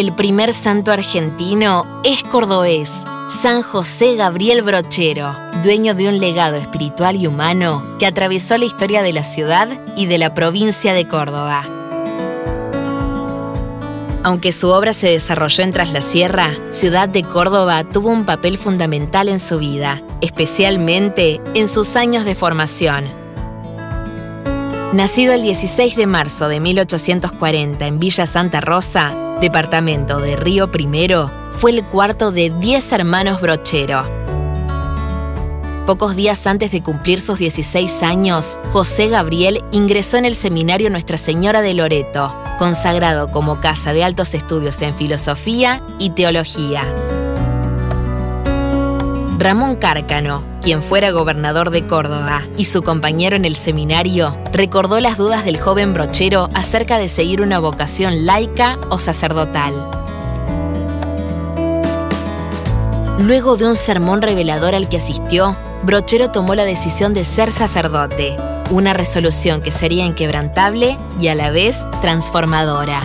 El primer santo argentino es cordobés, San José Gabriel Brochero, dueño de un legado espiritual y humano que atravesó la historia de la ciudad y de la provincia de Córdoba. Aunque su obra se desarrolló en Tras la Sierra, Ciudad de Córdoba tuvo un papel fundamental en su vida, especialmente en sus años de formación. Nacido el 16 de marzo de 1840 en Villa Santa Rosa, departamento de Río Primero, fue el cuarto de 10 hermanos Brochero. Pocos días antes de cumplir sus 16 años, José Gabriel ingresó en el seminario Nuestra Señora de Loreto, consagrado como casa de altos estudios en filosofía y teología. Ramón Cárcano, quien fuera gobernador de Córdoba, y su compañero en el seminario, recordó las dudas del joven brochero acerca de seguir una vocación laica o sacerdotal. Luego de un sermón revelador al que asistió, Brochero tomó la decisión de ser sacerdote, una resolución que sería inquebrantable y a la vez transformadora.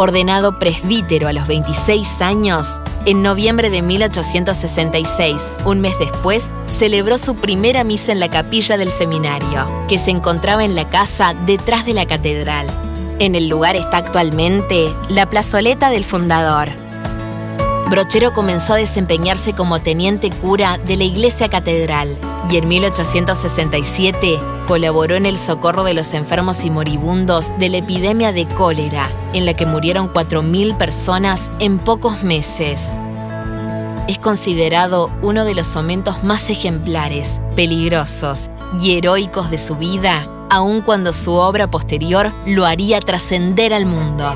Ordenado presbítero a los 26 años, en noviembre de 1866, un mes después, celebró su primera misa en la capilla del seminario, que se encontraba en la casa detrás de la catedral. En el lugar está actualmente la plazoleta del fundador. Brochero comenzó a desempeñarse como teniente cura de la iglesia catedral y en 1867 colaboró en el socorro de los enfermos y moribundos de la epidemia de cólera, en la que murieron 4.000 personas en pocos meses. Es considerado uno de los momentos más ejemplares, peligrosos y heroicos de su vida, aun cuando su obra posterior lo haría trascender al mundo.